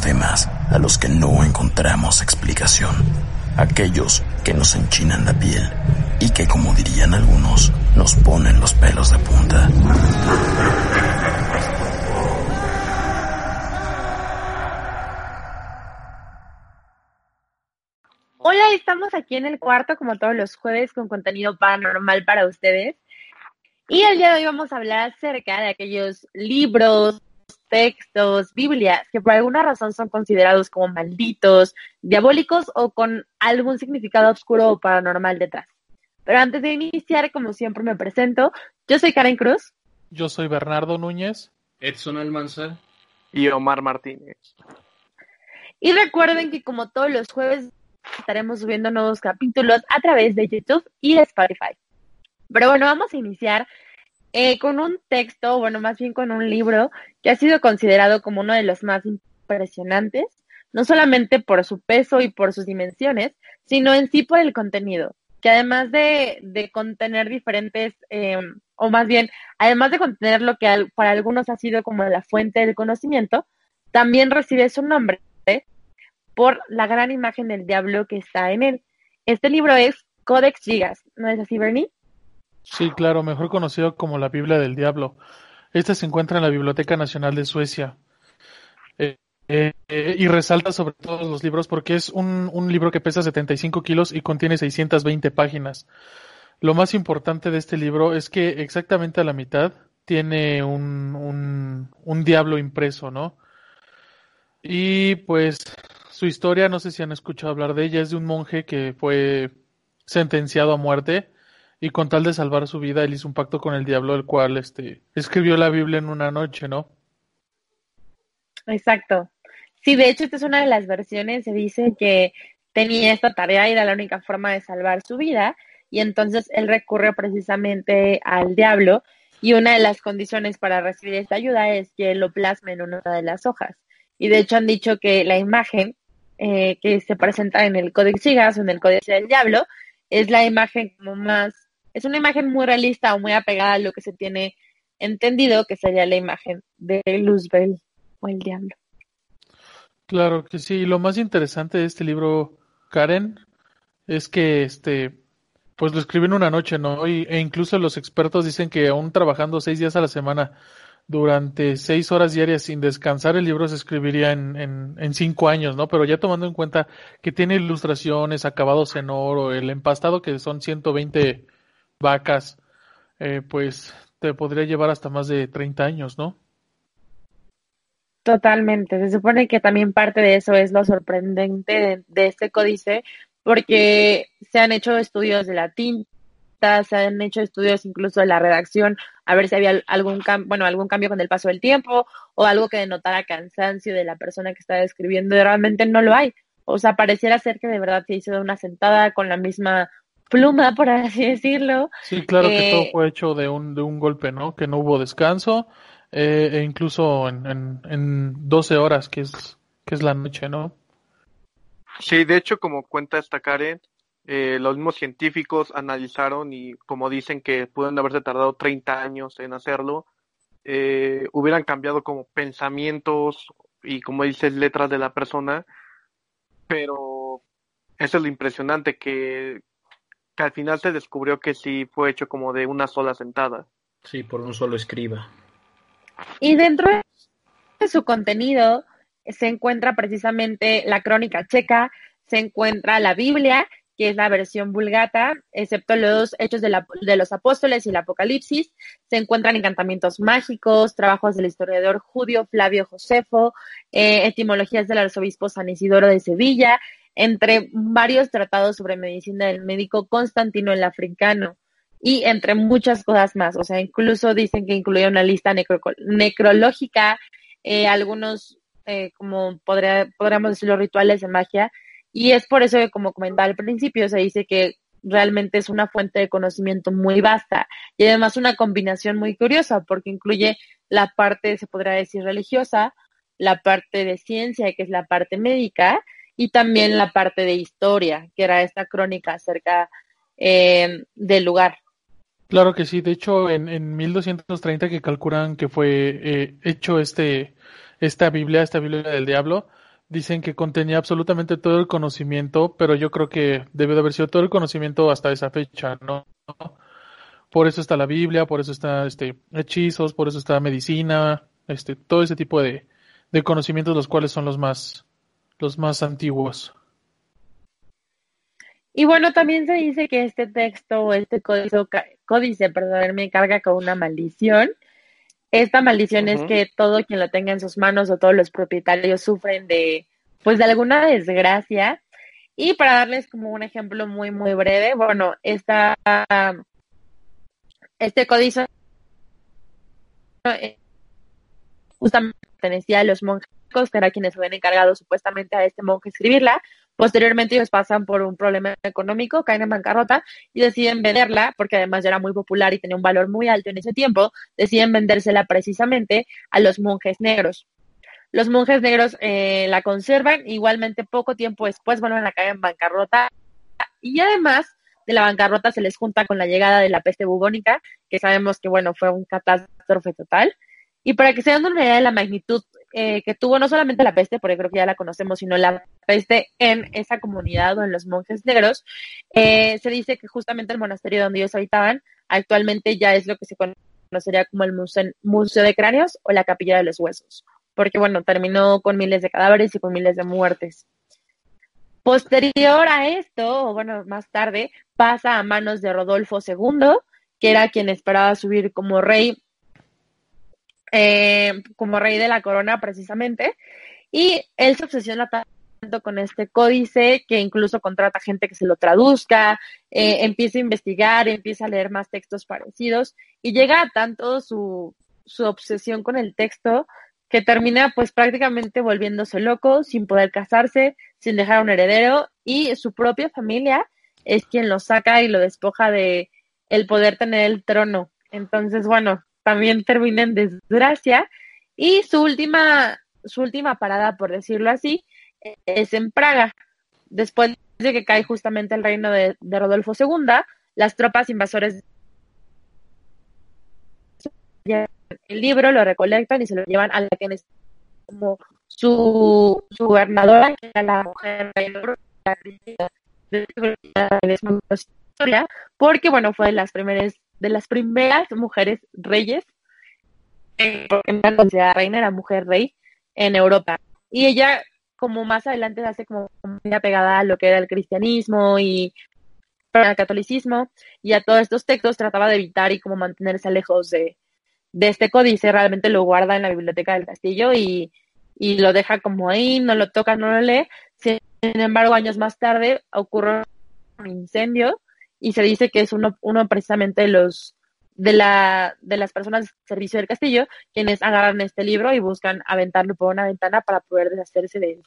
temas a los que no encontramos explicación, aquellos que nos enchinan la piel y que, como dirían algunos, nos ponen los pelos de punta. Hola, estamos aquí en el cuarto como todos los jueves con contenido paranormal para ustedes. Y el día de hoy vamos a hablar acerca de aquellos libros, textos, Biblias, que por alguna razón son considerados como malditos, diabólicos o con algún significado oscuro o paranormal detrás. Pero antes de iniciar, como siempre me presento, yo soy Karen Cruz. Yo soy Bernardo Núñez. Edson Almanza. Y Omar Martínez. Y recuerden que como todos los jueves estaremos subiendo nuevos capítulos a través de YouTube y Spotify. Pero bueno, vamos a iniciar eh, con un texto, bueno, más bien con un libro que ha sido considerado como uno de los más impresionantes, no solamente por su peso y por sus dimensiones, sino en sí por el contenido, que además de, de contener diferentes, eh, o más bien, además de contener lo que para algunos ha sido como la fuente del conocimiento, también recibe su nombre por la gran imagen del diablo que está en él. Este libro es Codex Gigas, ¿no es así, Bernie? Sí, claro, mejor conocido como la Biblia del Diablo. Este se encuentra en la Biblioteca Nacional de Suecia. Eh, eh, y resalta sobre todos los libros porque es un, un, libro que pesa 75 kilos y contiene 620 páginas. Lo más importante de este libro es que exactamente a la mitad tiene un, un, un diablo impreso, ¿no? Y pues su historia, no sé si han escuchado hablar de ella, es de un monje que fue sentenciado a muerte y con tal de salvar su vida él hizo un pacto con el diablo, el cual este, escribió la Biblia en una noche, ¿no? Exacto. Sí, de hecho, esta es una de las versiones, se dice que tenía esta tarea y era la única forma de salvar su vida, y entonces él recurre precisamente al diablo, y una de las condiciones para recibir esta ayuda es que lo plasme en una de las hojas. Y de hecho han dicho que la imagen eh, que se presenta en el Códex Gigas o en el Códex del Diablo es la imagen como más, es una imagen muy realista o muy apegada a lo que se tiene entendido que sería la imagen de Luzbel o el diablo. Claro que sí, y lo más interesante de este libro, Karen, es que este pues lo escribió en una noche, ¿no? Y, e incluso los expertos dicen que aún trabajando seis días a la semana durante seis horas diarias sin descansar, el libro se escribiría en, en, en, cinco años, ¿no? Pero ya tomando en cuenta que tiene ilustraciones, acabados en oro, el empastado que son 120 vacas, eh, pues te podría llevar hasta más de 30 años, ¿no? Totalmente. Se supone que también parte de eso es lo sorprendente de, este códice, porque se han hecho estudios de la tinta, se han hecho estudios incluso de la redacción, a ver si había algún bueno, algún cambio con el paso del tiempo o algo que denotara cansancio de la persona que está escribiendo y realmente no lo hay. O sea, pareciera ser que de verdad se hizo de una sentada con la misma pluma, por así decirlo. Sí, claro que todo fue hecho de un, de un golpe, ¿no? Que no hubo descanso, eh, e incluso en, en, en 12 horas, que es, que es la noche, ¿no? Sí, de hecho, como cuenta esta Karen, eh, los mismos científicos analizaron y como dicen que pueden haberse tardado 30 años en hacerlo, eh, hubieran cambiado como pensamientos y como dices letras de la persona, pero eso es lo impresionante que, que al final se descubrió que sí fue hecho como de una sola sentada. Sí, por un solo escriba. Y dentro de su contenido se encuentra precisamente la crónica checa, se encuentra la Biblia, que es la versión vulgata, excepto los hechos de, la, de, los apóstoles y el Apocalipsis. Se encuentran encantamientos mágicos, trabajos del historiador judío Flavio Josefo, eh, etimologías del arzobispo San Isidoro de Sevilla, entre varios tratados sobre medicina del médico Constantino el Africano y entre muchas cosas más. O sea, incluso dicen que incluía una lista necro necrológica, eh, algunos, eh, como podría, podríamos decirlo, rituales de magia y es por eso que, como comentaba al principio, se dice que realmente es una fuente de conocimiento muy vasta y además una combinación muy curiosa porque incluye la parte, se podría decir, religiosa, la parte de ciencia, que es la parte médica, y también la parte de historia, que era esta crónica acerca eh, del lugar. Claro que sí, de hecho en, en 1230 que calculan que fue eh, hecho este, esta Biblia, esta Biblia del diablo, dicen que contenía absolutamente todo el conocimiento, pero yo creo que debe de haber sido todo el conocimiento hasta esa fecha, ¿no? Por eso está la Biblia, por eso está este hechizos, por eso está medicina, este, todo ese tipo de, de conocimientos los cuales son los más, los más antiguos. Y bueno, también se dice que este texto o este códice, códice, perdón, me carga con una maldición. Esta maldición es que todo quien lo tenga en sus manos o todos los propietarios sufren de, pues, de alguna desgracia. Y para darles como un ejemplo muy, muy breve, bueno, esta, este códice eh, justamente pertenecía a los monjes, que eran quienes habían encargado supuestamente a este monje escribirla, Posteriormente ellos pasan por un problema económico, caen en bancarrota y deciden venderla, porque además ya era muy popular y tenía un valor muy alto en ese tiempo, deciden vendérsela precisamente a los monjes negros. Los monjes negros eh, la conservan, igualmente poco tiempo después vuelven a caer en bancarrota y además de la bancarrota se les junta con la llegada de la peste bubónica, que sabemos que bueno, fue un catástrofe total. Y para que se den una idea de la magnitud eh, que tuvo no solamente la peste, porque creo que ya la conocemos, sino la peste en esa comunidad o en los monjes negros, eh, se dice que justamente el monasterio donde ellos habitaban actualmente ya es lo que se conocería como el museo, de cráneos o la capilla de los huesos, porque bueno, terminó con miles de cadáveres y con miles de muertes. Posterior a esto, o bueno, más tarde, pasa a manos de Rodolfo II, que era quien esperaba subir como rey eh, como rey de la corona precisamente, y él se obsesiona tanto con este códice que incluso contrata gente que se lo traduzca, eh, empieza a investigar, empieza a leer más textos parecidos y llega a tanto su, su obsesión con el texto que termina pues prácticamente volviéndose loco, sin poder casarse, sin dejar un heredero y su propia familia es quien lo saca y lo despoja de el poder tener el trono. Entonces, bueno, también termina en desgracia. Y su última, su última parada, por decirlo así, es en Praga. Después de que cae justamente el reino de, Rodolfo II, las tropas invasores el libro, lo recolectan y se lo llevan a la que es como su, su gobernadora, que era la mujer de porque bueno, fue de las primeras de las primeras mujeres reyes, eh, porque considerada reina, era mujer rey en Europa. Y ella, como más adelante, hace como muy apegada a lo que era el cristianismo y al catolicismo y a todos estos textos, trataba de evitar y como mantenerse lejos de, de este códice, realmente lo guarda en la biblioteca del castillo y, y lo deja como ahí, no lo toca, no lo lee. Sin embargo, años más tarde ocurre un incendio y se dice que es uno, uno precisamente de los de la de las personas del servicio del castillo quienes agarran este libro y buscan aventarlo por una ventana para poder deshacerse de él.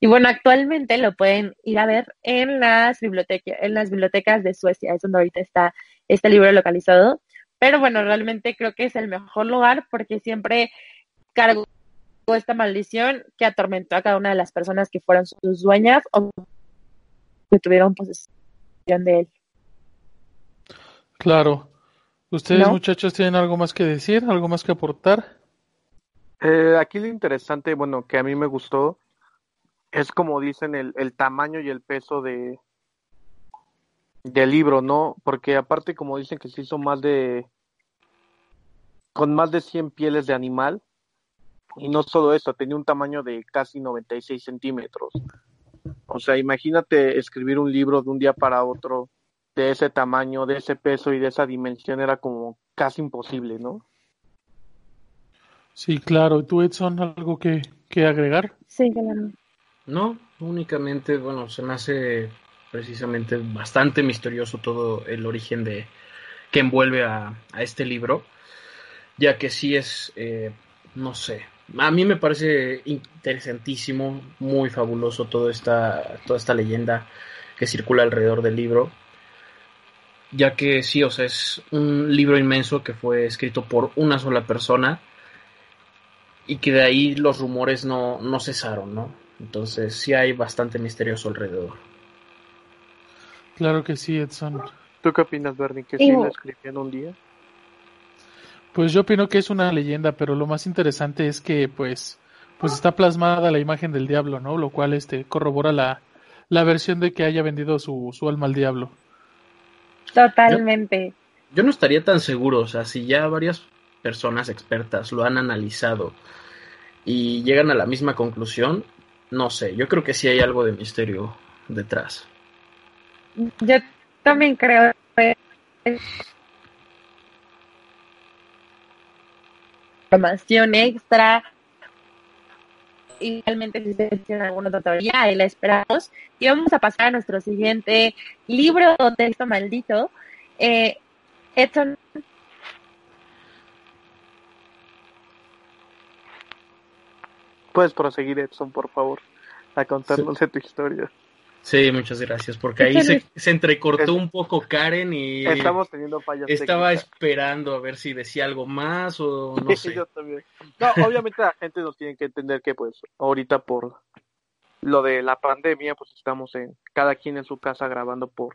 Y bueno, actualmente lo pueden ir a ver en las bibliotecas, en las bibliotecas de Suecia, es donde ahorita está este libro localizado. Pero bueno, realmente creo que es el mejor lugar porque siempre cargó esta maldición que atormentó a cada una de las personas que fueron sus dueñas o que tuvieron posesión de él. Claro. ¿Ustedes, muchachos, tienen algo más que decir? ¿Algo más que aportar? Eh, aquí lo interesante, bueno, que a mí me gustó, es como dicen el, el tamaño y el peso de del libro, ¿no? Porque aparte, como dicen que se hizo más de con más de 100 pieles de animal, y no solo eso, tenía un tamaño de casi 96 centímetros. O sea, imagínate escribir un libro de un día para otro de ese tamaño, de ese peso y de esa dimensión era como casi imposible, ¿no? Sí, claro. ¿Tú, Edson, algo que, que agregar? Sí, claro. No, únicamente, bueno, se me hace precisamente bastante misterioso todo el origen de que envuelve a, a este libro, ya que sí es, eh, no sé, a mí me parece interesantísimo, muy fabuloso toda esta, toda esta leyenda que circula alrededor del libro ya que sí, o sea, es un libro inmenso que fue escrito por una sola persona y que de ahí los rumores no, no cesaron, ¿no? Entonces sí hay bastante misterioso alrededor. Claro que sí, Edson. ¿Tú qué opinas, Bernie? ¿Que sí la escribían un día? Pues yo opino que es una leyenda, pero lo más interesante es que, pues, pues está plasmada la imagen del diablo, ¿no? Lo cual, este, corrobora la, la versión de que haya vendido su, su alma al diablo. Totalmente. Yo, yo no estaría tan seguro, o sea, si ya varias personas expertas lo han analizado y llegan a la misma conclusión, no sé, yo creo que sí hay algo de misterio detrás. Yo también creo que información extra. Igualmente, si ustedes tienen alguna ahí la esperamos. Y vamos a pasar a nuestro siguiente libro o texto maldito. Eh, Edson. Puedes proseguir, Edson, por favor, a contarnos de tu historia. Sí, muchas gracias, porque ahí se, se entrecortó un poco Karen y estamos teniendo fallas estaba esperando a ver si decía algo más o no sé. Yo también. No, obviamente la gente nos tiene que entender que pues ahorita por lo de la pandemia pues estamos en cada quien en su casa grabando por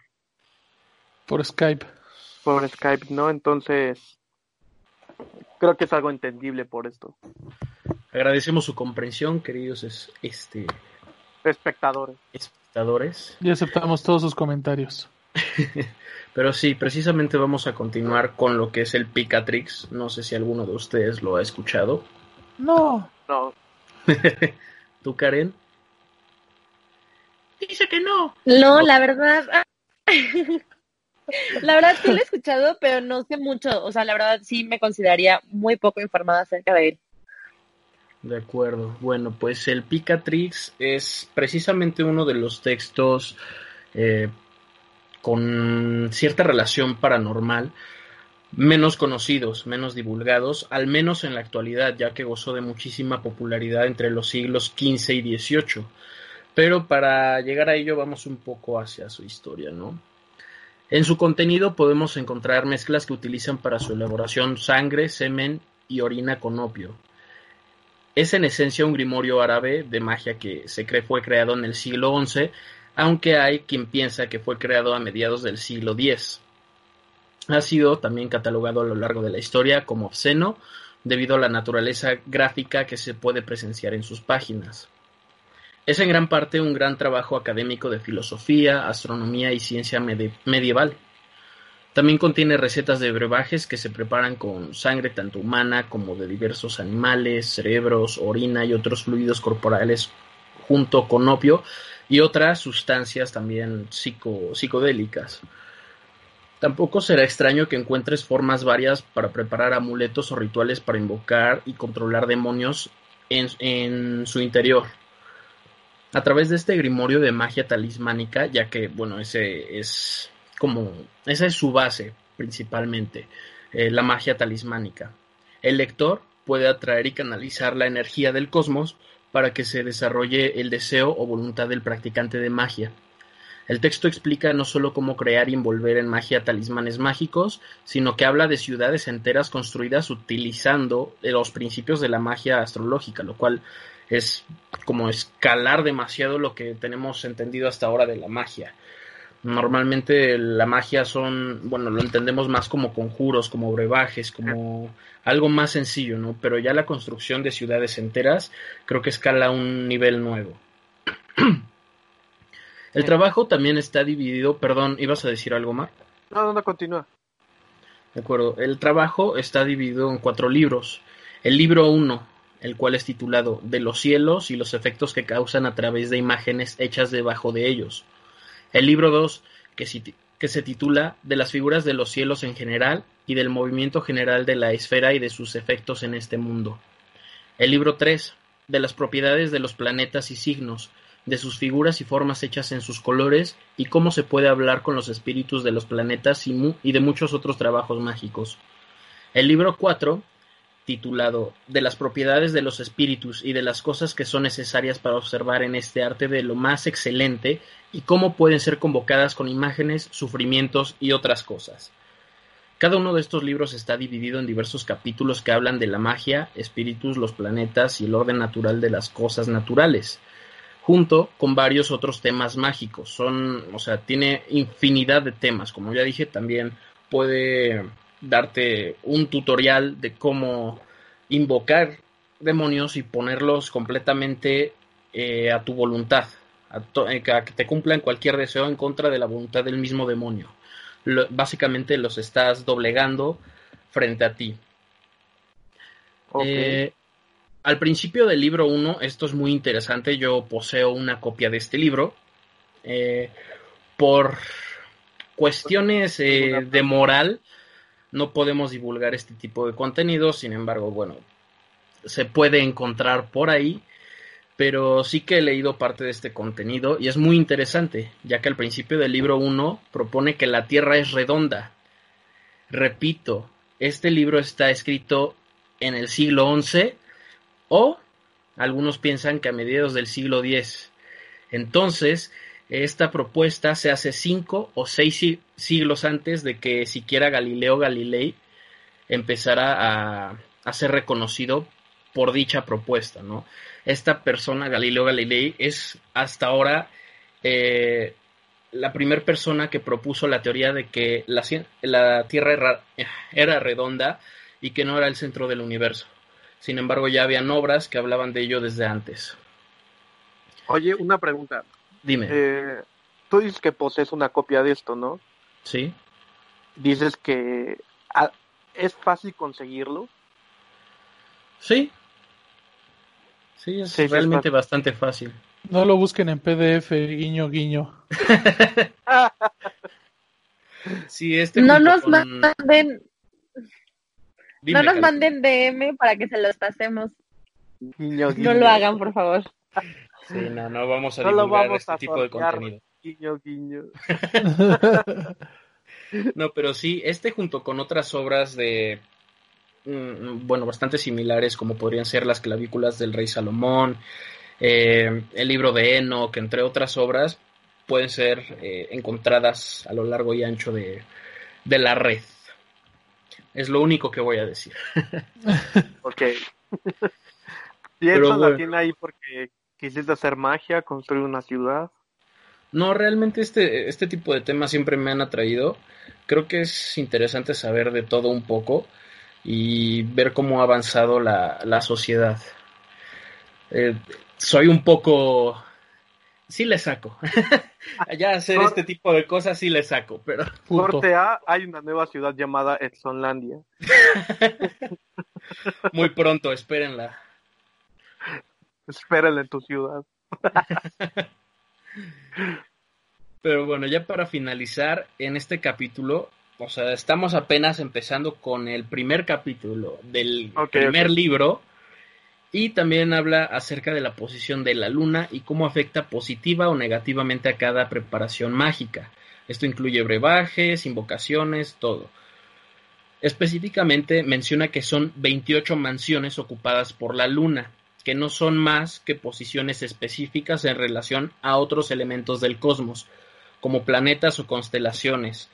por Skype. Por Skype, ¿no? Entonces creo que es algo entendible por esto. Agradecemos su comprensión, queridos este espectadores. Y aceptamos todos sus comentarios. Pero sí, precisamente vamos a continuar con lo que es el Picatrix. No sé si alguno de ustedes lo ha escuchado. No. No. ¿Tú, Karen? Dice que no. No, la verdad. la verdad sí lo he escuchado, pero no sé mucho. O sea, la verdad sí me consideraría muy poco informada acerca de él. De acuerdo. Bueno, pues el Picatrix es precisamente uno de los textos eh, con cierta relación paranormal menos conocidos, menos divulgados, al menos en la actualidad, ya que gozó de muchísima popularidad entre los siglos XV y XVIII. Pero para llegar a ello vamos un poco hacia su historia, ¿no? En su contenido podemos encontrar mezclas que utilizan para su elaboración sangre, semen y orina con opio, es en esencia un grimorio árabe de magia que se cree fue creado en el siglo XI, aunque hay quien piensa que fue creado a mediados del siglo X. Ha sido también catalogado a lo largo de la historia como obsceno debido a la naturaleza gráfica que se puede presenciar en sus páginas. Es en gran parte un gran trabajo académico de filosofía, astronomía y ciencia medieval. También contiene recetas de brebajes que se preparan con sangre tanto humana como de diversos animales, cerebros, orina y otros fluidos corporales junto con opio y otras sustancias también psicodélicas. Tampoco será extraño que encuentres formas varias para preparar amuletos o rituales para invocar y controlar demonios en, en su interior. A través de este grimorio de magia talismánica, ya que, bueno, ese es como, esa es su base principalmente, eh, la magia talismánica. El lector puede atraer y canalizar la energía del cosmos para que se desarrolle el deseo o voluntad del practicante de magia. El texto explica no solo cómo crear y envolver en magia talismanes mágicos, sino que habla de ciudades enteras construidas utilizando los principios de la magia astrológica, lo cual es como escalar demasiado lo que tenemos entendido hasta ahora de la magia. Normalmente la magia son, bueno, lo entendemos más como conjuros, como brebajes, como algo más sencillo, ¿no? Pero ya la construcción de ciudades enteras creo que escala a un nivel nuevo. El trabajo también está dividido, perdón, ¿ibas a decir algo más? No, no, no, continúa. De acuerdo, el trabajo está dividido en cuatro libros. El libro uno, el cual es titulado De los cielos y los efectos que causan a través de imágenes hechas debajo de ellos. El libro 2, que, se titula De las figuras de los cielos en general y del movimiento general de la esfera y de sus efectos en este mundo. El libro 3, de las propiedades de los planetas y signos, de sus figuras y formas hechas en sus colores y cómo se puede hablar con los espíritus de los planetas y, y de muchos otros trabajos mágicos. El libro 4 titulado De las propiedades de los espíritus y de las cosas que son necesarias para observar en este arte de lo más excelente y cómo pueden ser convocadas con imágenes, sufrimientos y otras cosas. Cada uno de estos libros está dividido en diversos capítulos que hablan de la magia, espíritus, los planetas y el orden natural de las cosas naturales. junto con varios otros temas mágicos. Son, o sea, tiene infinidad de temas. Como ya dije, también puede darte un tutorial de cómo invocar demonios y ponerlos completamente eh, a tu voluntad, eh, a, que te cumplan cualquier deseo en contra de la voluntad del mismo demonio. básicamente los estás doblegando frente a ti. Eh, al principio del libro 1, esto es muy interesante, yo poseo una copia de este libro. por cuestiones de moral, no podemos divulgar este tipo de contenido, sin embargo, bueno, se puede encontrar por ahí, pero sí que he leído parte de este contenido y es muy interesante, ya que al principio del libro 1 propone que la Tierra es redonda. Repito, este libro está escrito en el siglo XI o algunos piensan que a mediados del siglo X. Entonces, esta propuesta se hace cinco o seis siglos antes de que siquiera Galileo Galilei empezara a, ser reconocido por dicha propuesta, ¿no? Esta persona, Galileo Galilei, es hasta ahora eh, la primera persona que propuso la teoría de que la, la Tierra era, era, redonda y que no era el centro del universo. Sin embargo, ya habían obras que hablaban de ello desde antes. Oye, una pregunta. Dime. Eh, tú dices que posees una copia de esto, ¿no? Sí. Dices que ah, es fácil conseguirlo. Sí. Sí, es realmente bastante fácil. No lo busquen en PDF, guiño, guiño. sí, este no nos manden. no nos manden DM para que se los pasemos. Guiño, guiño. No lo hagan, por favor. Sí, no, no vamos a divulgar este tipo de contenido. Guiño, guiño. no, pero sí, este junto con otras obras de, mm, bueno, bastante similares, como podrían ser las clavículas del rey Salomón, eh, el libro de Enoch, entre otras obras, pueden ser eh, encontradas a lo largo y ancho de, de la red. Es lo único que voy a decir. ok. Y eso la tiene ahí porque ¿Quisiste hacer magia, construir una ciudad? No, realmente este, este tipo de temas siempre me han atraído. Creo que es interesante saber de todo un poco y ver cómo ha avanzado la, la sociedad. Eh, soy un poco... Sí le saco. Allá hacer este tipo de cosas sí le saco, pero... Corte A, hay una nueva ciudad llamada Exxonlandia. Muy pronto, espérenla. Espérale en tu ciudad. Pero bueno, ya para finalizar en este capítulo, o sea, estamos apenas empezando con el primer capítulo del primer libro y también habla acerca de la posición de la luna y cómo afecta positiva o negativamente a cada preparación mágica. Esto incluye brebajes, invocaciones, todo. Específicamente menciona que son 28 mansiones ocupadas por la luna que no son más que posiciones específicas en relación a otros elementos del cosmos, como planetas o constelaciones.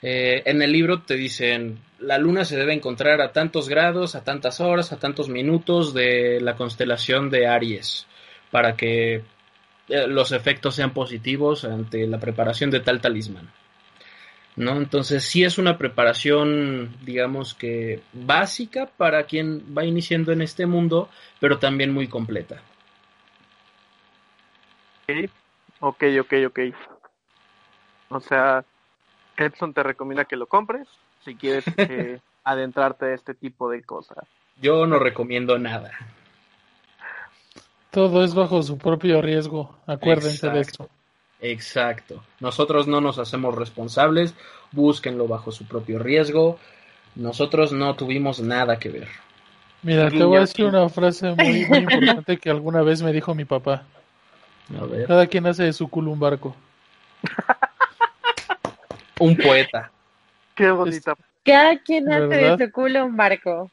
Eh, en el libro te dicen, la luna se debe encontrar a tantos grados, a tantas horas, a tantos minutos de la constelación de Aries, para que eh, los efectos sean positivos ante la preparación de tal talismán. ¿No? Entonces sí es una preparación, digamos que básica para quien va iniciando en este mundo, pero también muy completa. Ok, ok, ok. O sea, Edson te recomienda que lo compres si quieres eh, adentrarte a este tipo de cosas. Yo no recomiendo nada. Todo es bajo su propio riesgo, acuérdense de esto. Exacto. Nosotros no nos hacemos responsables, búsquenlo bajo su propio riesgo. Nosotros no tuvimos nada que ver. Mira, te voy a decir una frase muy, importante que alguna vez me dijo mi papá. A ver. Cada quien hace de su culo un barco. un poeta. Qué bonita. Cada quien hace de su culo un barco.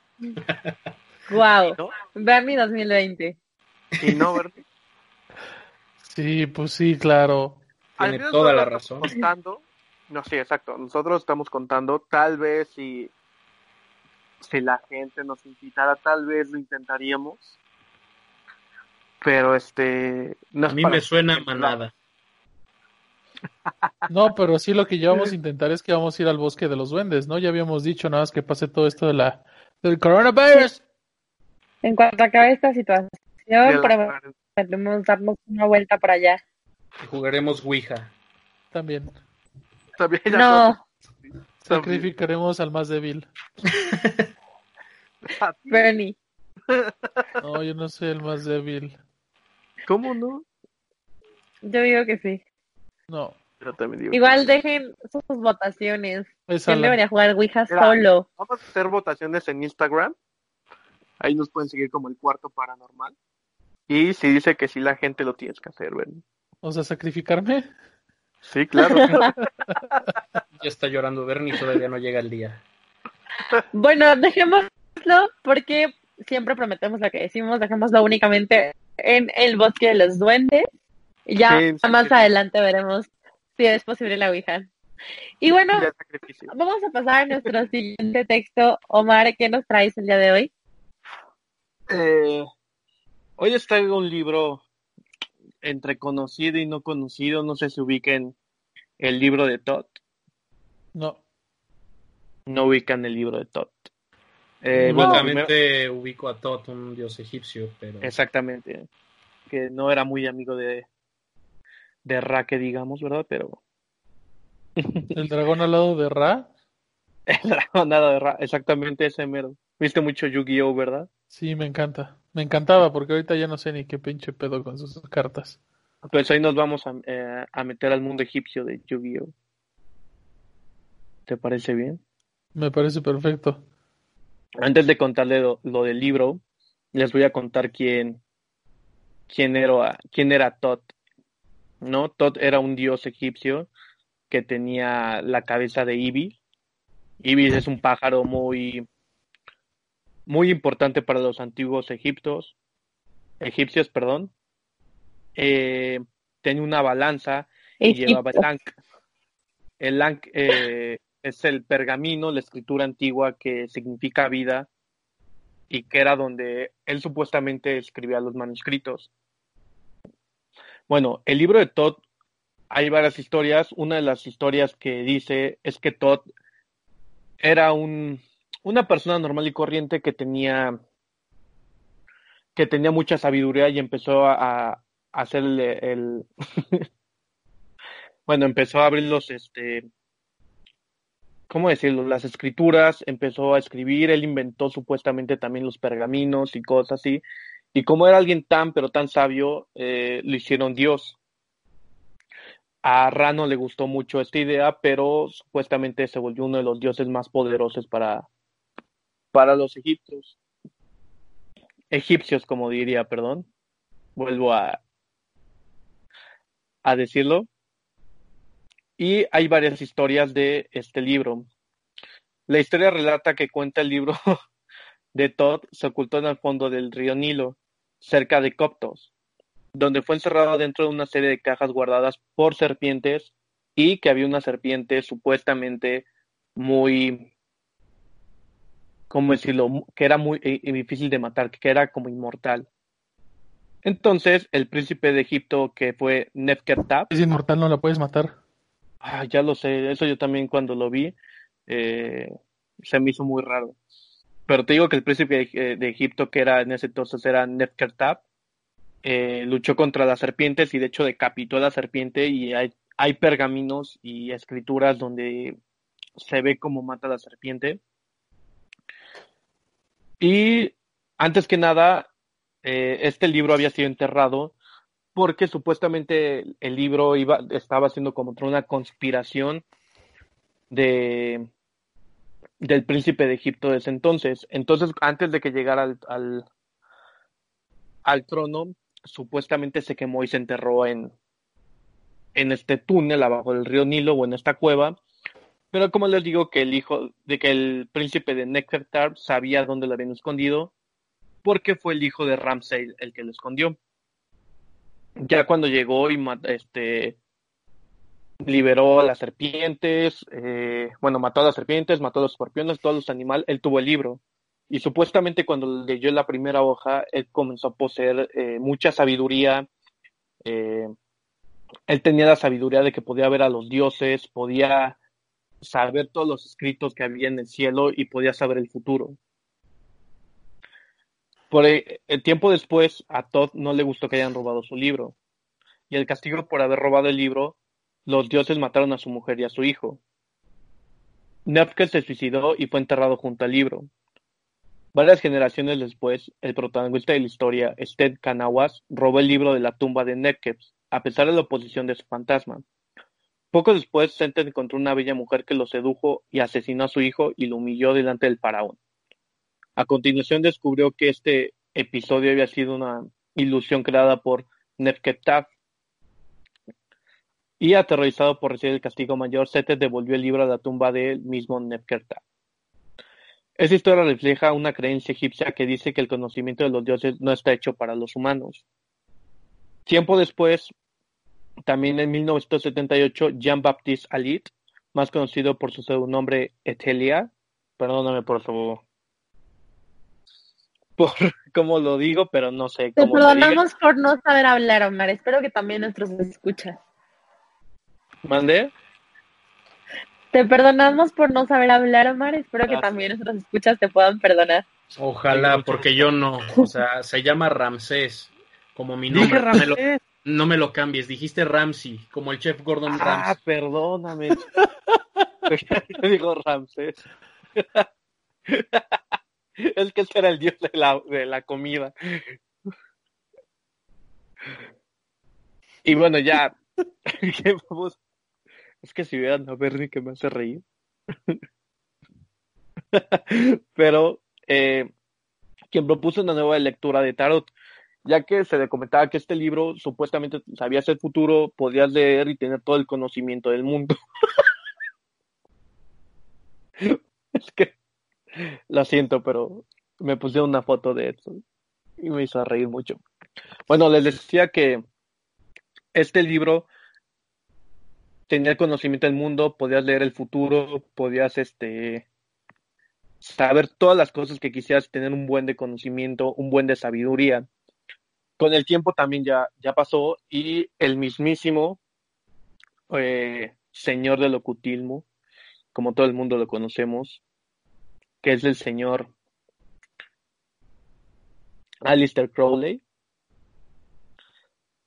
wow. Mi 2020. Y no, ¿verdad? Sí, pues sí, claro. Tiene toda la razón. Contando, no, sí, exacto. Nosotros estamos contando, tal vez si, si la gente nos invitara, tal vez lo intentaríamos. Pero este. No a mí me suena manada. No, pero sí lo que ya vamos a intentar es que vamos a ir al bosque de los duendes, ¿no? Ya habíamos dicho nada más que pase todo esto de la del coronavirus. En cuanto acabe esta situación, podemos darnos una vuelta para allá. Jugaremos Ouija. También. También no. Sacrificaremos al más débil. Bernie. No, yo no soy el más débil. ¿Cómo no? Yo digo que sí. No. Igual dejen sus votaciones. ¿Quién debería jugar Ouija solo? Vamos a hacer votaciones en Instagram. Ahí nos pueden seguir como el cuarto paranormal. Y si dice que sí, la gente lo tienes que hacer, ¿verdad? O sea, sacrificarme. Sí, claro. ya está llorando Bernie, todavía no llega el día. Bueno, dejémoslo porque siempre prometemos lo que decimos, dejémoslo únicamente en el bosque de los duendes. Ya más adelante veremos si es posible la Ouija. Y bueno, vamos a pasar a nuestro siguiente texto. Omar, ¿qué nos traes el día de hoy? Eh, hoy les traigo un libro entre conocido y no conocido. No sé si ubiquen el libro de Todd. No. No ubican el libro de Todd. Eh, ubico a Todd, un dios egipcio, pero... Exactamente. Que no era muy amigo de, de Ra, que digamos, ¿verdad? Pero... ¿El dragón al lado de Ra? El dragón al lado de Ra, exactamente ese mero. Viste mucho Yu-Gi-Oh, ¿verdad? Sí, me encanta. Me encantaba porque ahorita ya no sé ni qué pinche pedo con sus cartas. Pues ahí nos vamos a, eh, a meter al mundo egipcio de Yu-Gi-Oh. ¿Te parece bien? Me parece perfecto. Antes de contarle lo, lo, del libro, les voy a contar quién, quién, era, quién era Tot. ¿no? Tot era un dios egipcio que tenía la cabeza de Ibis. Ibis es un pájaro muy, muy importante para los antiguos egiptos, egipcios, perdón. Eh, tenía una balanza y llevaba el Ankh. El Ankh eh, es el pergamino, la escritura antigua que significa vida y que era donde él supuestamente escribía los manuscritos. Bueno, el libro de Todd, hay varias historias. Una de las historias que dice es que Todd era un, una persona normal y corriente que tenía que tenía mucha sabiduría y empezó a, a hacer el, bueno empezó a abrir los este cómo decirlo las escrituras empezó a escribir él inventó supuestamente también los pergaminos y cosas así y como era alguien tan, pero tan sabio, eh, lo hicieron Dios. A Rano le gustó mucho esta idea, pero supuestamente se volvió uno de los dioses más poderosos para, para los egipcios. Egipcios, como diría, perdón. Vuelvo a, a decirlo. Y hay varias historias de este libro. La historia relata que cuenta el libro de Todd se ocultó en el fondo del río Nilo cerca de Coptos, donde fue encerrado dentro de una serie de cajas guardadas por serpientes y que había una serpiente supuestamente muy, ¿cómo decirlo?, que era muy eh, difícil de matar, que era como inmortal. Entonces, el príncipe de Egipto, que fue Nefkertap. Es inmortal, no la puedes matar. Ah, ya lo sé, eso yo también cuando lo vi, eh, se me hizo muy raro. Pero te digo que el príncipe de, Egipto, que era en ese entonces era Nefertap, eh, luchó contra las serpientes y de hecho decapitó a la serpiente y hay, hay pergaminos y escrituras donde se ve cómo mata a la serpiente. Y antes que nada, eh, este libro había sido enterrado porque supuestamente el libro iba, estaba haciendo como una conspiración de, del príncipe de Egipto de ese entonces. Entonces, antes de que llegara al, al, al, trono, supuestamente se quemó y se enterró en, en este túnel abajo del río Nilo o en esta cueva. Pero como les digo que el hijo de que el príncipe de Nefertar sabía dónde lo habían escondido, porque fue el hijo de Ramsey el que lo escondió. Ya cuando llegó y este liberó a las serpientes, eh, bueno, mató a las serpientes, mató a los escorpiones, todos los animales, él tuvo el libro. y supuestamente cuando leyó la primera hoja, él comenzó a poseer eh, mucha sabiduría. Eh, él tenía la sabiduría de que podía ver a los dioses, podía saber todos los escritos que había en el cielo y podía saber el futuro. Por el, tiempo después, a Todd no le gustó que hayan robado su libro. Y el castigo por haber robado el libro, los dioses mataron a su mujer y a su hijo. Nefke se suicidó y fue enterrado junto al libro. Varias generaciones después, el protagonista de la historia, Sted Kanawas, robó el libro de la tumba de Nekebs, a pesar de la oposición de su fantasma. Poco después, Senten encontró una bella mujer que lo sedujo y asesinó a su hijo y lo humilló delante del faraón. A continuación descubrió que este episodio había sido una ilusión creada por Nefketaf, y aterrorizado por recibir el castigo mayor, Sete devolvió el libro a la tumba del mismo Nefertari. Esta historia refleja una creencia egipcia que dice que el conocimiento de los dioses no está hecho para los humanos. Tiempo después, también en 1978, Jean-Baptiste Alit, más conocido por su nombre Etelia, perdóname por favor, por cómo lo digo, pero no sé cómo. Te perdonamos por no saber hablar, Omar. Espero que también nuestros escuchas. ¿Mandé? Te perdonamos por no saber hablar, Omar. Espero que también nuestros escuchas te puedan perdonar. Ojalá, porque yo no. O sea, se llama Ramsés, como mi nombre. No, me lo, cambies. Dijiste Ramsey, como el chef Gordon ah, Ramsay. Ah, perdóname. digo Ramsés. es que ese era el dios de la, de la comida. Y bueno, ya. vamos es que si vieran a Bernie que me hace reír. Pero eh, quien propuso una nueva lectura de Tarot, ya que se le comentaba que este libro supuestamente sabía ser futuro, podías leer y tener todo el conocimiento del mundo. es que lo siento, pero me puse una foto de eso y me hizo reír mucho. Bueno, les decía que este libro tener conocimiento del mundo, podías leer el futuro, podías este saber todas las cosas que quisieras, tener un buen de conocimiento, un buen de sabiduría. Con el tiempo también ya, ya pasó y el mismísimo eh, señor del ocultismo, como todo el mundo lo conocemos, que es el señor Alistair Crowley,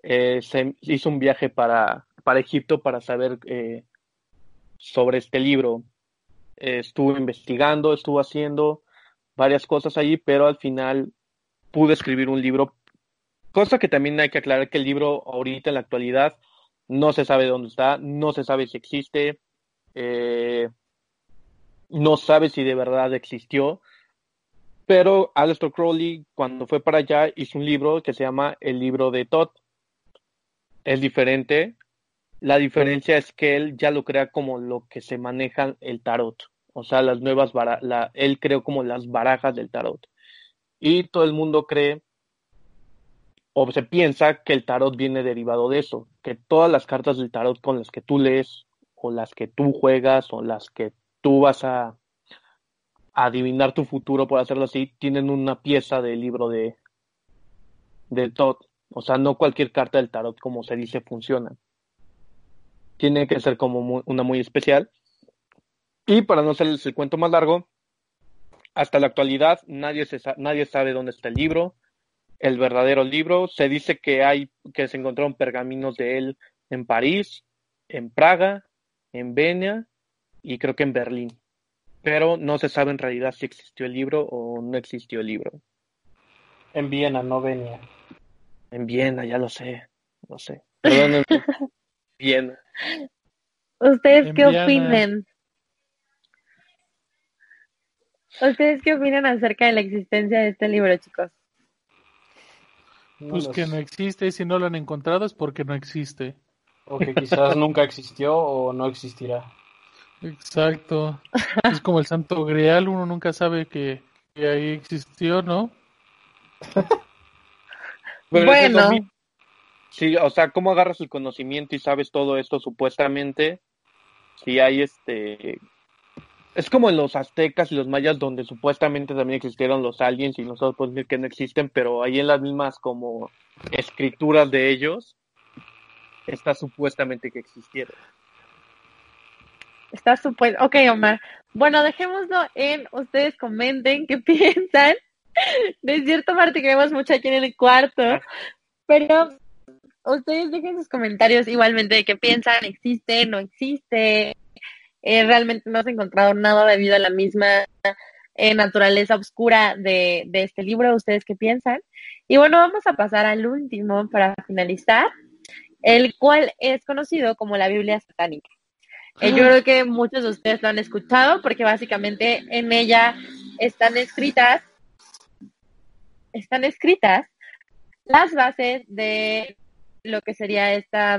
eh, se hizo un viaje para para Egipto para saber eh, sobre este libro. estuvo investigando, estuvo haciendo varias cosas allí, pero al final pude escribir un libro, cosa que también hay que aclarar que el libro ahorita en la actualidad no se sabe dónde está, no se sabe si existe, eh, no sabe si de verdad existió, pero Aleister Crowley cuando fue para allá hizo un libro que se llama El libro de Todd. Es diferente, la diferencia es que él ya lo crea como lo que se maneja el tarot. O sea, las nuevas barajas, él creó como las barajas del tarot. Y todo el mundo cree o se piensa que el tarot viene derivado de eso, que todas las cartas del tarot con las que tú lees o las que tú juegas o las que tú vas a, adivinar tu futuro, por hacerlo así, tienen una pieza del libro de, de Todd. O sea, no cualquier carta del tarot, como se dice, funciona tiene que ser como una muy especial. Y para no hacerles el cuento más largo, hasta la actualidad nadie, se, nadie sabe dónde está el libro, el verdadero libro. Se dice que hay, que se encontraron pergaminos de él en París, en Praga, en Venia y creo que en Berlín. Pero no se sabe en realidad si existió el libro o no existió el libro. En Viena, no Venia. En Viena, ya lo sé, lo sé. Perdón, Viena. ¿Ustedes qué opinan? ¿Ustedes qué opinan acerca de la existencia de este libro, chicos? Pues que no existe y si no lo han encontrado es porque no existe. O que quizás nunca existió o no existirá. Exacto. Es como el Santo Grial, uno nunca sabe que, ahí existió, ¿no? bueno. Sí, o sea, ¿cómo agarras el conocimiento y sabes todo esto supuestamente? Si hay este Es como en los aztecas y los mayas donde supuestamente también existieron los aliens y nosotros podemos decir que no existen, pero ahí en las mismas como escrituras de ellos está supuestamente que existieron. Está supuesto. Ok, Omar. Bueno, dejémoslo en ustedes comenten qué piensan. De cierto parte que vemos mucho aquí en el cuarto, pero ustedes dejen sus comentarios igualmente de qué piensan, existe, no existe. Eh, realmente no has encontrado nada debido a la misma eh, naturaleza oscura de, de este libro. ¿Ustedes qué piensan? Y bueno, vamos a pasar al último para finalizar, el cual es conocido como la Biblia satánica. Eh, yo creo que muchos de ustedes lo han escuchado porque básicamente en ella están escritas, están escritas las bases de lo que sería esta,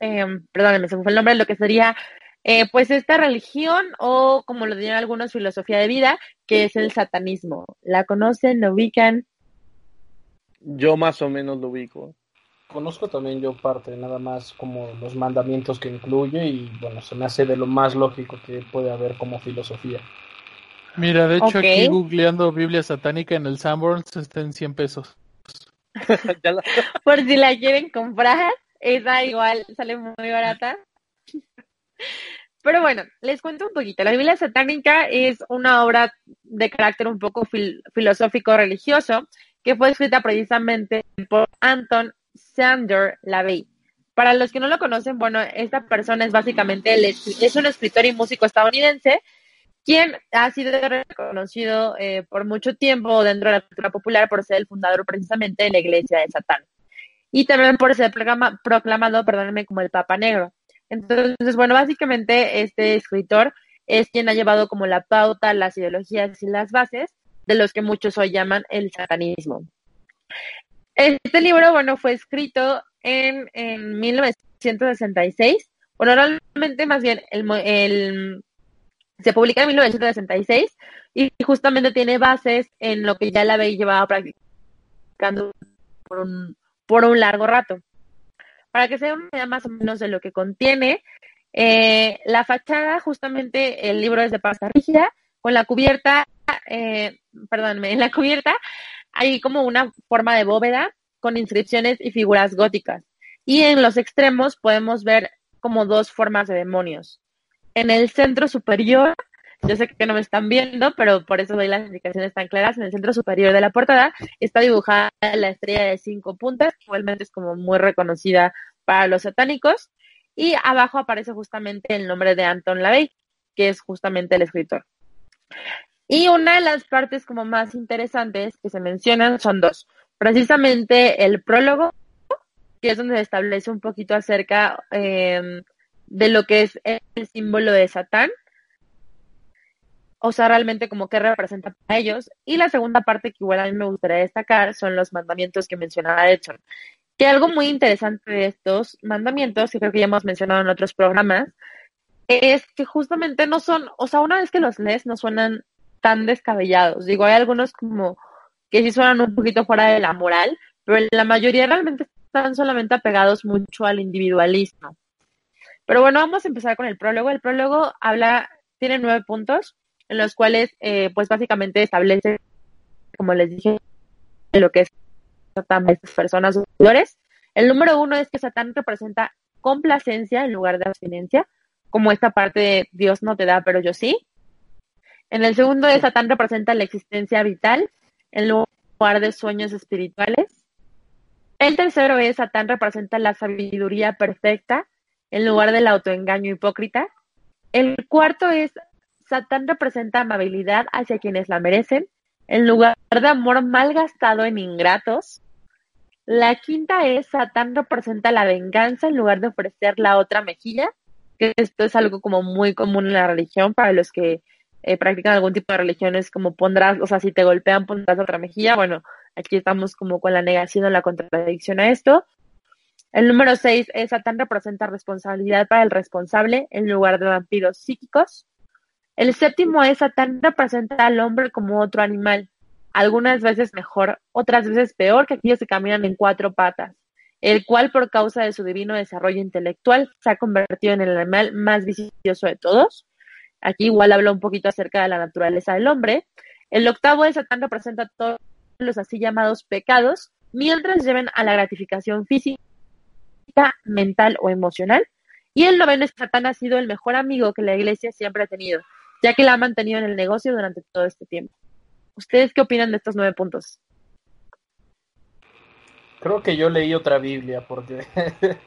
eh, perdónenme, se me fue el nombre, lo que sería eh, pues esta religión o como lo dirían algunos, filosofía de vida, que es el satanismo. ¿La conocen? ¿Lo ubican? Yo más o menos lo ubico. Conozco también yo parte, nada más como los mandamientos que incluye y bueno, se me hace de lo más lógico que puede haber como filosofía. Mira, de hecho aquí googleando Biblia satánica en el Sanborns está en 100 pesos. Por si la quieren comprar, esa igual sale muy barata. Pero bueno, les cuento un poquito. La Biblia satánica es una obra de carácter un poco filosófico religioso que fue escrita precisamente por Anton Sander Lavey. Para los que no lo conocen, bueno, esta persona es básicamente es un escritor y músico estadounidense quien ha sido reconocido eh, por mucho tiempo dentro de la cultura popular por ser el fundador precisamente de la Iglesia de Satán y también por ser proclamado, perdónenme, como el Papa Negro. Entonces, bueno, básicamente este escritor es quien ha llevado como la pauta, las ideologías y las bases de los que muchos hoy llaman el satanismo. Este libro, bueno, fue escrito en, en 1966. Bueno, realmente más bien el, se publica en 1966 y justamente tiene bases en lo que ya la habéis llevado practicando por un, por un largo rato. Para que se den una idea más o menos de lo que contiene, eh, la fachada, justamente el libro es de pasta rígida, con la cubierta, eh, en la cubierta hay como una forma de bóveda con inscripciones y figuras góticas. Y en los extremos podemos ver como dos formas de demonios. En el centro superior, yo sé que no me están viendo, pero por eso doy las indicaciones tan claras. En el centro superior de la portada está dibujada la estrella de cinco puntas, igualmente es como muy reconocida para los satánicos. Y abajo aparece justamente el nombre de Anton LaVey, que es justamente el escritor. Y una de las partes como más interesantes que se mencionan son dos. Precisamente el prólogo, que es donde se establece un poquito acerca em, de lo que es el símbolo de Satán. O sea, realmente como que representa para ellos. Y la segunda parte que igual a mí me gustaría destacar son los mandamientos que mencionaba Edson. Que algo muy interesante de estos mandamientos, que creo que ya hemos mencionado en otros programas, es que justamente no son, o sea, una vez que los lees no suenan tan descabellados. Digo, hay algunos como que sí suenan un poquito fuera de la moral, pero la mayoría realmente están solamente apegados mucho al individualismo. Pero bueno, vamos a empezar con el prólogo. El prólogo habla, tiene nueve puntos, en los cuales, eh, pues básicamente establece, como les dije, lo que es Satán, estas personas superiores. El número uno es que Satán representa complacencia en lugar de abstinencia, como esta parte de Dios no te da, pero yo sí. En el segundo de Satán representa la existencia vital en lugar de sueños espirituales. El tercero es Satán representa la sabiduría perfecta en lugar del autoengaño hipócrita. El cuarto es Satán representa amabilidad hacia quienes la merecen en lugar de amor mal gastado en ingratos. La quinta es Satán representa la venganza en lugar de ofrecer la otra mejilla, que esto es algo como muy común en la religión para los que eh, practican algún tipo de religiones como pondrás, o sea, si te golpean pondrás otra mejilla, bueno, aquí estamos como con la negación o la contradicción a esto. El número 6 es Satán representa responsabilidad para el responsable en lugar de vampiros psíquicos. El séptimo es Satán representa al hombre como otro animal, algunas veces mejor, otras veces peor que aquellos que caminan en cuatro patas, el cual por causa de su divino desarrollo intelectual se ha convertido en el animal más vicioso de todos. Aquí igual habla un poquito acerca de la naturaleza del hombre. El octavo de Satán representa todos los así llamados pecados, mientras lleven a la gratificación física, mental o emocional. Y el noveno es Satán ha sido el mejor amigo que la iglesia siempre ha tenido, ya que la ha mantenido en el negocio durante todo este tiempo. ¿Ustedes qué opinan de estos nueve puntos? Creo que yo leí otra Biblia porque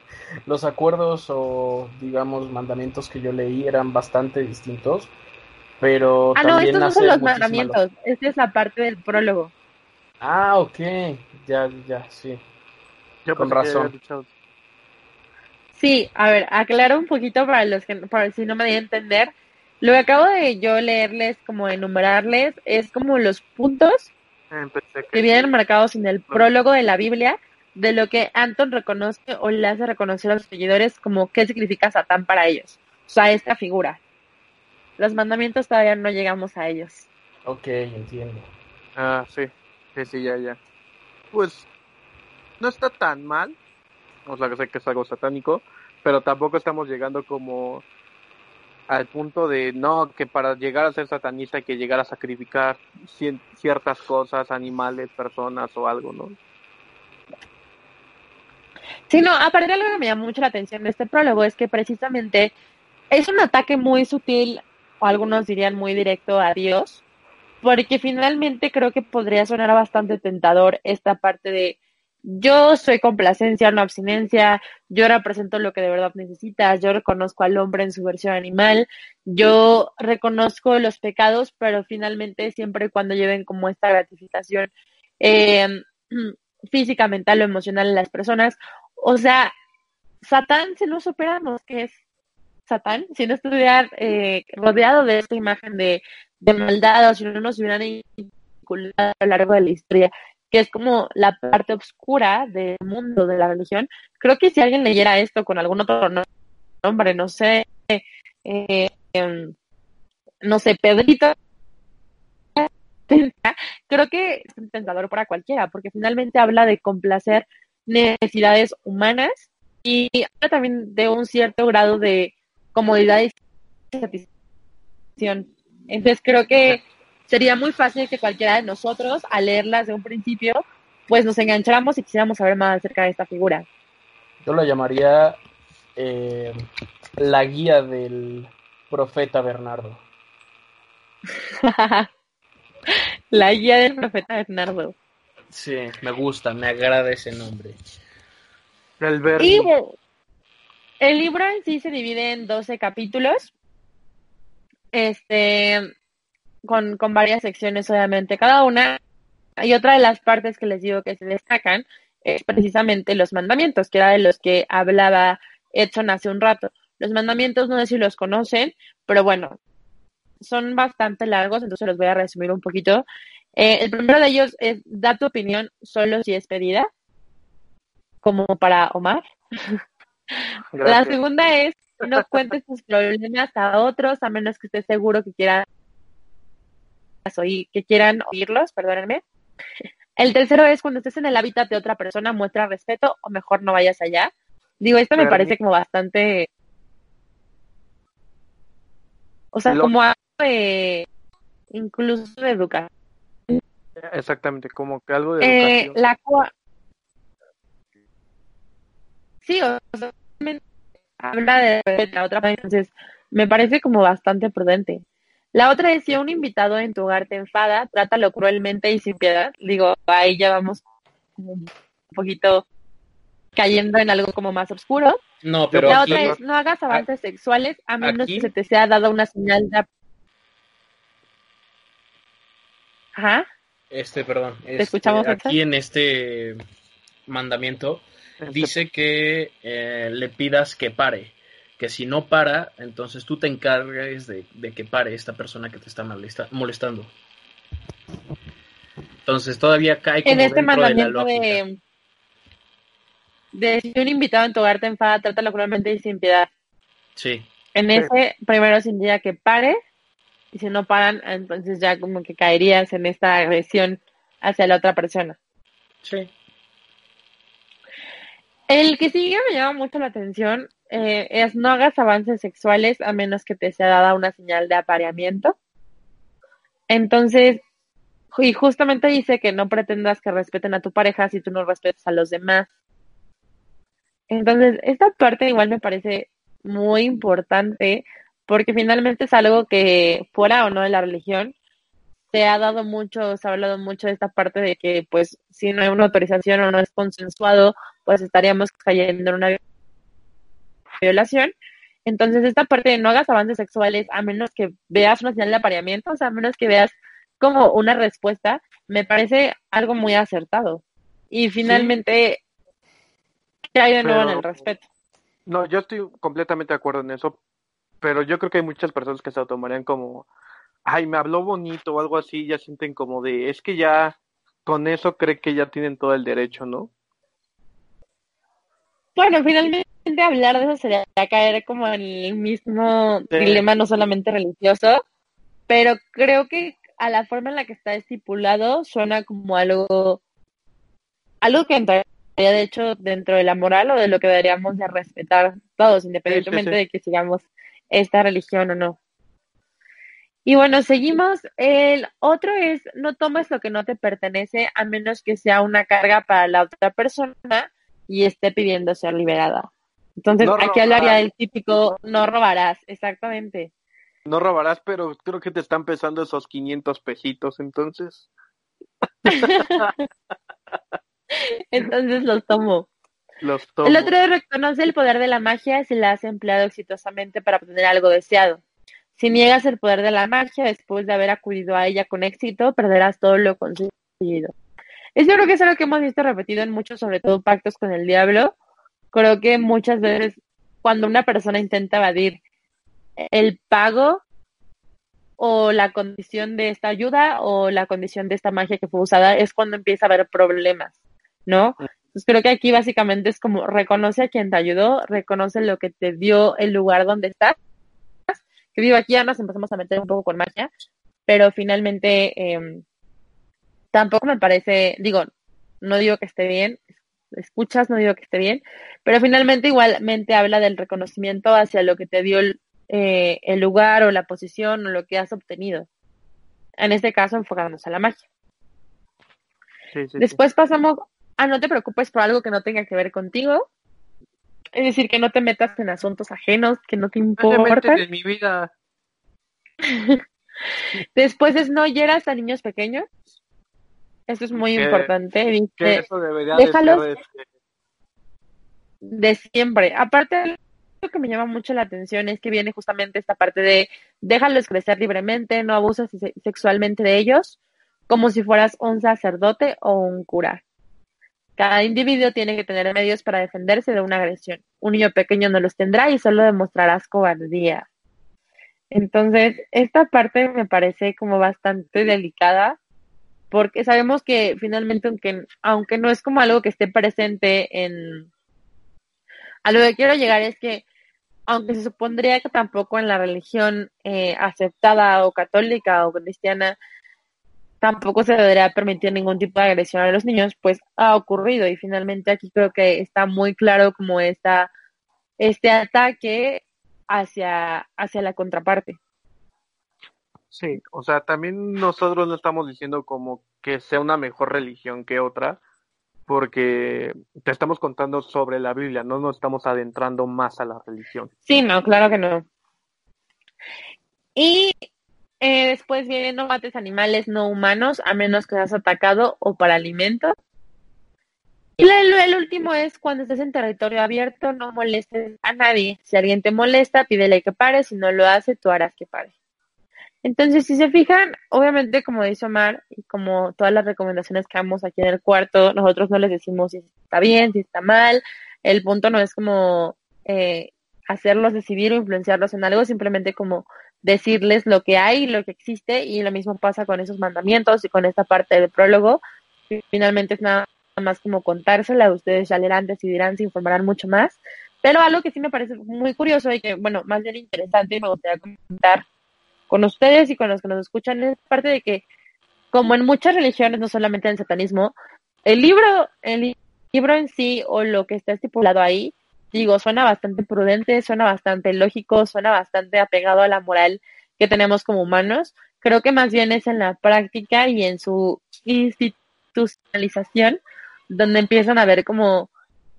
los acuerdos o digamos mandamientos que yo leí eran bastante distintos, pero ah, no, estos no son los mandamientos, esta es la parte del prólogo. Ah, ok, ya, ya, sí. Con razón. Sí, a ver, aclaro un poquito para los que, para si no me di a entender. Lo que acabo de yo leerles, como enumerarles, es como los puntos que vienen marcados en el prólogo de la Biblia de lo que Anton reconoce o le hace reconocer a los seguidores como qué significa Satán para ellos. O sea, esta figura. Los mandamientos todavía no llegamos a ellos. Ok, entiendo. Ah, sí. Sí, sí, ya, ya. Pues no está tan mal. O sea, que sé que es algo satánico, pero tampoco estamos llegando como al punto de no, que para llegar a ser satanista hay que llegar a sacrificar ciertas cosas, animales, personas o algo, ¿no? Sí, no, aparte algo que me llama mucho la atención de este prólogo es que precisamente es un ataque muy sutil, o algunos dirían muy directo a Dios, porque finalmente creo que podría sonar bastante tentador esta parte de yo soy complacencia, no abstinencia, yo represento lo que de verdad necesitas, yo reconozco al hombre en su versión animal, yo reconozco los pecados, pero finalmente siempre y cuando lleven como esta gratificación eh, física, mental o emocional en las personas. O sea, Satán, si no superamos que es Satán, si no estuviera eh, rodeado de esta imagen de, de maldad o si no nos hubieran a lo largo de la historia, que es como la parte oscura del mundo de la religión, creo que si alguien leyera esto con algún otro nombre, no sé, eh, em, no sé, Pedrito, creo que es un tentador para cualquiera, porque finalmente habla de complacer necesidades humanas y habla también de un cierto grado de comodidad y satisfacción. Entonces creo que sería muy fácil que cualquiera de nosotros, al leerlas de un principio, pues nos engancháramos y quisiéramos saber más acerca de esta figura. Yo lo llamaría eh, la guía del profeta Bernardo. la guía del profeta Bernardo. Sí, me gusta, me agrada ese nombre. El, y, el libro en sí se divide en 12 capítulos. Este, con, con varias secciones, obviamente, cada una. Y otra de las partes que les digo que se destacan es precisamente los mandamientos, que era de los que hablaba Edson hace un rato. Los mandamientos no sé si los conocen, pero bueno, son bastante largos, entonces los voy a resumir un poquito. Eh, el primero de ellos es da tu opinión solo si es pedida, como para Omar. La segunda es no cuentes tus problemas a otros a menos que estés seguro que quieras oír, que quieran oírlos, perdónenme. El tercero es cuando estés en el hábitat de otra persona, muestra respeto o mejor no vayas allá. Digo, esto me parece como bastante... O sea, como algo de... incluso de educación. Exactamente, como que algo de eh, educación. La Sí, o sea, habla de la otra entonces me parece como bastante prudente. La otra es si un invitado en tu hogar te enfada, trátalo cruelmente y sin piedad. Digo, ahí ya vamos un poquito cayendo en algo como más oscuro. No, pero la otra es no hagas avances sexuales a menos que se te sea dado una señal de Ajá. Este, perdón. ¿Te escuchamos este, aquí en este mandamiento este dice que eh, le pidas que pare que si no para, entonces tú te encargues de, que pare esta persona que te está molestando. Entonces todavía cae como en este mandamiento de, de, si un invitado en tu hogar te enfada, trátalo cruelmente y sin piedad. Sí. En ese primero sin día que pare y si no paran, entonces ya como que caerías en esta agresión hacia la otra persona. Sí. El que sigue me llama mucho la atención eh, es no hagas avances sexuales a menos que te sea dada una señal de apareamiento. Entonces, y justamente dice que no pretendas que respeten a tu pareja si tú no respetas a los demás. Entonces, esta parte igual me parece muy importante porque finalmente es algo que fuera o no de la religión, se ha dado mucho, se ha hablado mucho de esta parte de que pues si no hay una autorización o no es consensuado, pues estaríamos cayendo en una violación. Entonces, esta parte de no hagas avances sexuales a menos que veas una señal de apareamiento, o sea, a menos que veas como una respuesta, me parece algo muy acertado. Y finalmente, ¿qué hay de nuevo en el respeto? No, yo estoy completamente de acuerdo en eso, pero yo creo que hay muchas personas que se lo tomarían como, ay, me habló bonito o algo así, ya sienten como de, es que ya con eso cree que ya tienen todo el derecho, ¿no? Bueno, finalmente hablar de eso sería caer como en el mismo dilema no solamente religioso, pero creo que a la forma en la que está estipulado suena como algo, algo que entraría de hecho dentro de la moral o de lo que deberíamos de respetar todos, independientemente de que sigamos esta religión o no. Y bueno, seguimos. El otro es, no tomes lo que no te pertenece a menos que sea una carga para la otra persona y esté pidiendo ser liberada. Entonces, aquí hablaría del típico, no robarás, exactamente. No robarás, pero creo que te están pesando esos 500 pesitos, entonces. entonces los tomo. Los tomo. El otro reconoce el poder de la magia si la has empleado exitosamente para obtener algo deseado. Si niegas el poder de la magia después de haber acudido a ella con éxito, perderás todo lo conseguido. Eso creo que es algo que hemos visto repetido en muchos, sobre todo pactos con el diablo. Creo que muchas veces cuando una persona intenta evadir el pago o la condición de esta ayuda o la condición de esta magia que fue usada es cuando empieza a haber problemas, ¿no? Entonces creo que aquí básicamente es como reconoce a quien te ayudó, reconoce lo que te dio el lugar donde estás. Que digo, aquí ya nos empezamos a meter un poco con magia, pero finalmente eh, tampoco me parece, digo, no digo que esté bien, escuchas, no digo que esté bien, pero finalmente igualmente habla del reconocimiento hacia lo que te dio el, eh, el lugar o la posición o lo que has obtenido. En este caso, enfocándonos a la magia. Después pasamos a no te preocupes por algo que no tenga que ver contigo. Es decir, que no te metas en asuntos ajenos que no te importan. de mi vida. Después es no hieras a niños pequeños. Eso es muy importante. Dice, eso debería déjalos de, este de siempre. Aparte, lo que me llama mucho la atención es que viene justamente esta parte de déjalos crecer libremente, no abuses sexualmente de ellos, como si fueras un sacerdote o un cura. Cada individuo tiene que tener medios para defenderse de una agresión. Un niño pequeño no los tendrá y solo demostrarás cobardía. Entonces, esta parte me parece como bastante delicada porque sabemos que finalmente, aunque, aunque no es como algo que esté presente en, a lo que quiero llegar es que, aunque se supondría que tampoco en la religión eh, aceptada o católica o cristiana, tampoco se debería permitir ningún tipo de agresión a los niños, pues ha ocurrido y finalmente aquí creo que está muy claro como está este ataque hacia, hacia la contraparte. Sí, o sea, también nosotros no estamos diciendo como que sea una mejor religión que otra, porque te estamos contando sobre la Biblia, no nos estamos adentrando más a la religión. Sí, no, claro que no. Y eh, después vienen no mates animales no humanos a menos que seas atacado o para alimento. Y el, último es cuando estés en territorio abierto, no molestes a nadie. Si alguien te molesta, pídele que pare. Si no lo hace, tú harás que pare. Entonces, si se fijan, obviamente, como dice Omar, y como todas las recomendaciones que damos aquí en el cuarto, nosotros no les decimos si está bien, si está mal. El punto no es como eh, hacerlos decidir o influenciarlos en algo, simplemente como decirles lo que hay, lo que existe, y lo mismo pasa con esos mandamientos y con esta parte del prólogo. Finalmente es nada más como contársela, ustedes ya leerán, decidirán, se informarán mucho más. Pero algo que sí me parece muy curioso y que, bueno, más bien interesante y me gustaría comentar con ustedes y con los que nos escuchan es parte de que, como en muchas religiones, no solamente en el satanismo, el libro, el libro en sí o lo que está estipulado ahí digo, suena bastante prudente, suena bastante lógico, suena bastante apegado a la moral que tenemos como humanos. Creo que más bien es en la práctica y en su institucionalización donde empiezan a ver como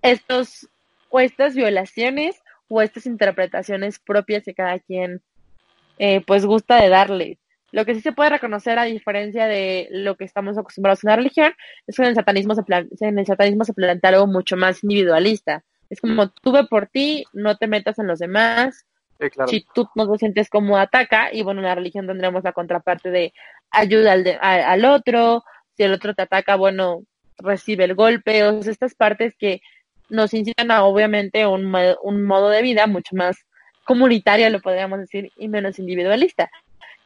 estos o estas violaciones o estas interpretaciones propias que cada quien eh, pues gusta de darle. Lo que sí se puede reconocer a diferencia de lo que estamos acostumbrados en la religión es que en el satanismo se, en el satanismo se plantea algo mucho más individualista. Es como tú ve por ti, no te metas en los demás. Si tú no te sientes como ataca, y bueno, en la religión tendremos la contraparte de ayuda al, al otro, si el otro te ataca, bueno, recibe el golpe, o sea, estas partes que nos incitan a obviamente un, un modo de vida mucho más comunitario, lo podríamos decir, y menos individualista,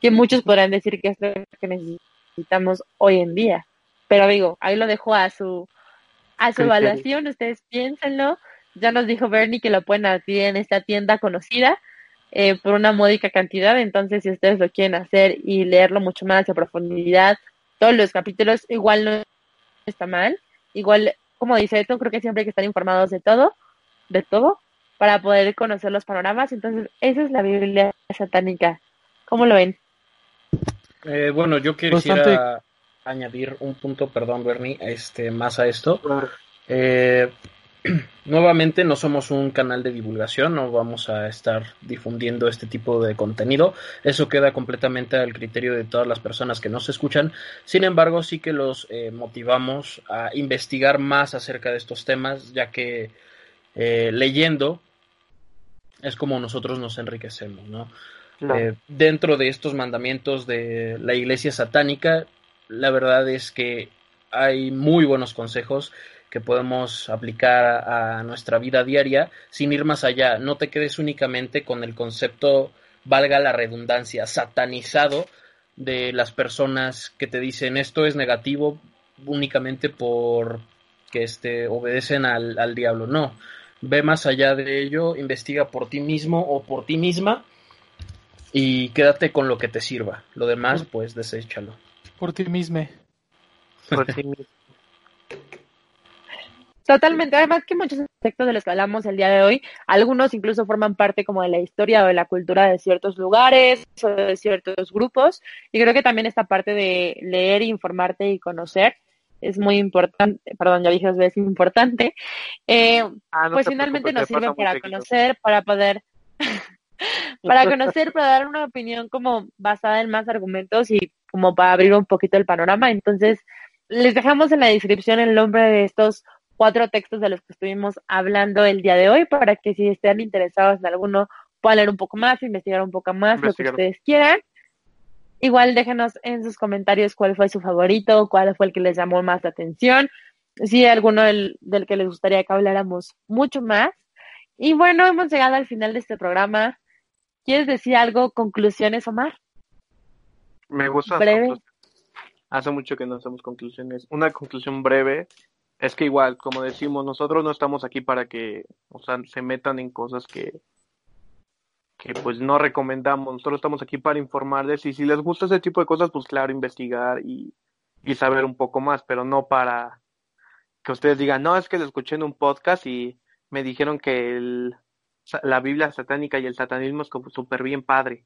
que muchos podrán decir que es lo que necesitamos hoy en día. Pero digo, ahí lo dejo a su a su evaluación, ustedes piénsenlo. Ya nos dijo Bernie que lo pueden adquirir en esta tienda conocida eh, por una módica cantidad, entonces si ustedes lo quieren hacer y leerlo mucho más a profundidad, todos los capítulos, igual no está mal. Igual, como dice esto, creo que siempre hay que estar informados de todo, de todo, para poder conocer los panoramas. Entonces, esa es la Biblia satánica. ¿Cómo lo ven? Eh, bueno, yo quisiera añadir un punto, perdón, Bernie, este, más a esto. Eh, nuevamente no somos un canal de divulgación, no vamos a estar difundiendo este tipo de contenido. Eso queda completamente al criterio de todas las personas que nos escuchan. Sin embargo, sí que los eh, motivamos a investigar más acerca de estos temas, ya que eh, leyendo es como nosotros nos enriquecemos, ¿no? Eh, dentro de estos mandamientos de la iglesia satánica, la verdad es que hay muy buenos consejos que podemos aplicar a nuestra vida diaria sin ir más allá. No te quedes únicamente con el concepto, valga la redundancia, satanizado de las personas que te dicen esto es negativo únicamente por que este, obedecen al, al diablo. No, ve más allá de ello, investiga por ti mismo o por ti misma y quédate con lo que te sirva. Lo demás, pues, deséchalo. Por ti mismo. Por ti mismo. Totalmente, además que muchos aspectos de los que hablamos el día de hoy, algunos incluso forman parte como de la historia o de la cultura de ciertos lugares o de ciertos grupos, y creo que también esta parte de leer, informarte y conocer es muy importante, perdón, ya dije dos veces importante, eh, ah, pues finalmente nos sirve para conocer, para poder, para conocer, para dar una opinión como basada en más argumentos y como para abrir un poquito el panorama, entonces les dejamos en la descripción el nombre de estos cuatro textos de los que estuvimos hablando el día de hoy para que si estén interesados en alguno puedan leer un poco más, investigar un poco más, lo que ustedes quieran. Igual déjenos en sus comentarios cuál fue su favorito, cuál fue el que les llamó más la atención, si alguno del, del que les gustaría que habláramos mucho más. Y bueno, hemos llegado al final de este programa. ¿Quieres decir algo? ¿Conclusiones, Omar? Me gusta. Breve. Hace mucho que no hacemos conclusiones. Una conclusión breve es que igual, como decimos, nosotros no estamos aquí para que, o sea, se metan en cosas que, que pues no recomendamos. Nosotros estamos aquí para informarles y si les gusta ese tipo de cosas, pues claro, investigar y, y saber un poco más, pero no para que ustedes digan, no, es que lo escuché en un podcast y me dijeron que el, la Biblia satánica y el satanismo es como súper bien padre.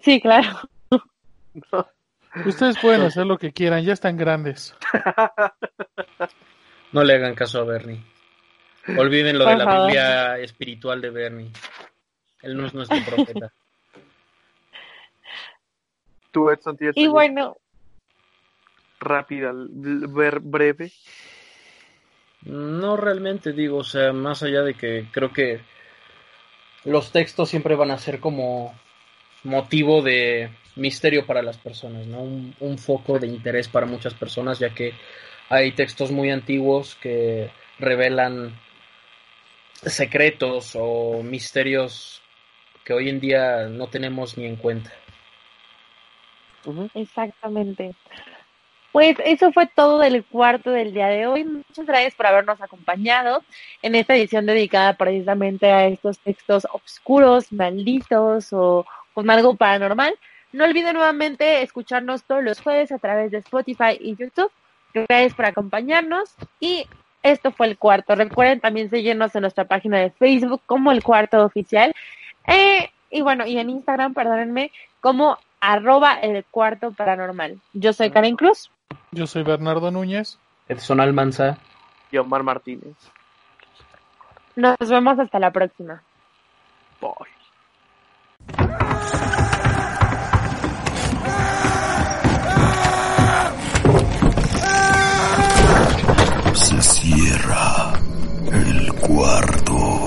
Sí, claro. Ustedes pueden hacer lo que quieran, ya están grandes. No le hagan caso a Bernie. Olviden lo de la Biblia espiritual de Bernie. Él no es nuestro profeta. Tú, Edson, tienes Y bueno. Rápida, breve. No realmente digo, o sea, más allá de que creo que los textos siempre van a ser como motivo de misterio para las personas, ¿no? Un, foco de interés para muchas personas, ya que hay textos muy antiguos que revelan secretos o misterios que hoy en día no tenemos ni en cuenta. Exactamente. Pues eso fue todo del cuarto del día de hoy. Muchas gracias por habernos acompañado en esta edición dedicada precisamente a estos textos oscuros, malditos o con algo paranormal. No olviden nuevamente escucharnos todos los jueves a través de Spotify y YouTube. Gracias por acompañarnos y Esto fue el cuarto. Recuerden también seguirnos en nuestra página de Facebook como el cuarto oficial. Eh, y bueno, y en Instagram, perdónenme, como arroba el cuarto paranormal. Yo soy Karen Cruz. Yo soy Bernardo Núñez. Edson Almanza. Y Omar Martínez. Nos vemos hasta la próxima. Bye. Se cierra el cuarto